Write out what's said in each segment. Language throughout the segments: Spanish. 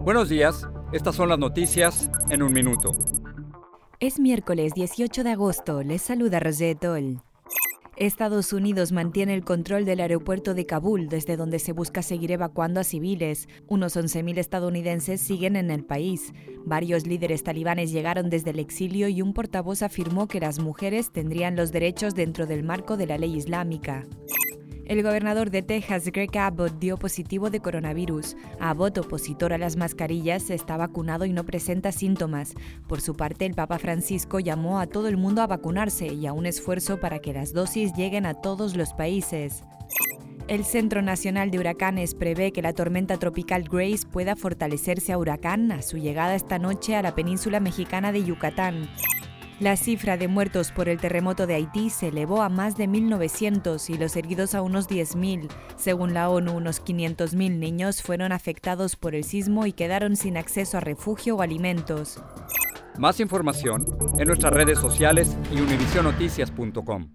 Buenos días, estas son las noticias en un minuto. Es miércoles 18 de agosto, les saluda Rosette Toll. Estados Unidos mantiene el control del aeropuerto de Kabul, desde donde se busca seguir evacuando a civiles. Unos 11.000 estadounidenses siguen en el país. Varios líderes talibanes llegaron desde el exilio y un portavoz afirmó que las mujeres tendrían los derechos dentro del marco de la ley islámica. El gobernador de Texas, Greg Abbott, dio positivo de coronavirus. Abbott, opositor a las mascarillas, está vacunado y no presenta síntomas. Por su parte, el Papa Francisco llamó a todo el mundo a vacunarse y a un esfuerzo para que las dosis lleguen a todos los países. El Centro Nacional de Huracanes prevé que la tormenta tropical Grace pueda fortalecerse a huracán a su llegada esta noche a la península mexicana de Yucatán. La cifra de muertos por el terremoto de Haití se elevó a más de 1.900 y los heridos a unos 10.000. Según la ONU, unos 500.000 niños fueron afectados por el sismo y quedaron sin acceso a refugio o alimentos. Más información en nuestras redes sociales y univisionoticias.com.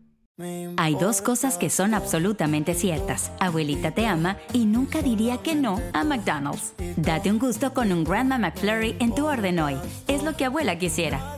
Hay dos cosas que son absolutamente ciertas. Abuelita te ama y nunca diría que no a McDonald's. Date un gusto con un Grandma McFlurry en tu orden hoy. Es lo que abuela quisiera.